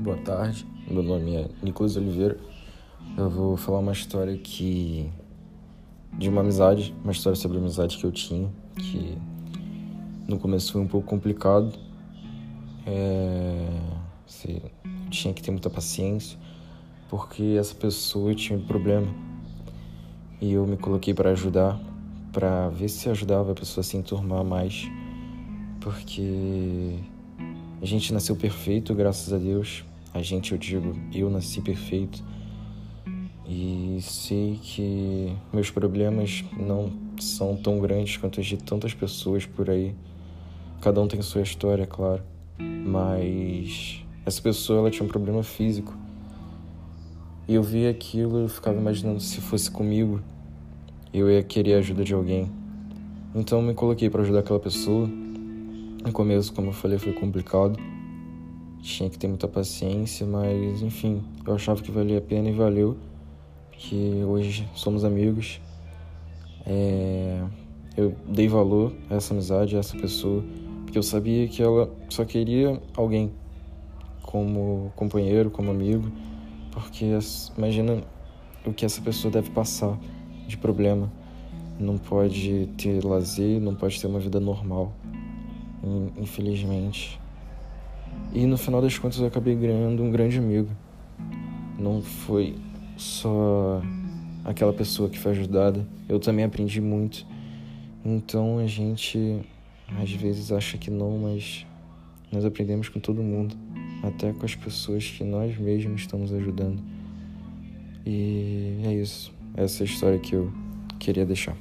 Boa tarde, meu nome é Nicolas Oliveira. Eu vou falar uma história que. de uma amizade, uma história sobre amizade que eu tinha, que no começo foi um pouco complicado. É... tinha que ter muita paciência, porque essa pessoa tinha um problema. E eu me coloquei para ajudar, para ver se ajudava a pessoa a se enturmar mais, porque a gente nasceu perfeito, graças a Deus. A gente, eu digo, eu nasci perfeito. E sei que meus problemas não são tão grandes quanto os de tantas pessoas por aí. Cada um tem sua história, claro. Mas essa pessoa ela tinha um problema físico. E eu via aquilo e ficava imaginando se fosse comigo, eu ia querer a ajuda de alguém. Então me coloquei para ajudar aquela pessoa no começo, como eu falei, foi complicado. Tinha que ter muita paciência, mas enfim, eu achava que valia a pena e valeu. Que hoje somos amigos. É... Eu dei valor a essa amizade, a essa pessoa, porque eu sabia que ela só queria alguém como companheiro, como amigo, porque imagina o que essa pessoa deve passar de problema. Não pode ter lazer, não pode ter uma vida normal infelizmente. E no final das contas eu acabei ganhando um grande amigo. Não foi só aquela pessoa que foi ajudada, eu também aprendi muito. Então a gente às vezes acha que não, mas nós aprendemos com todo mundo, até com as pessoas que nós mesmos estamos ajudando. E é isso. Essa é a história que eu queria deixar.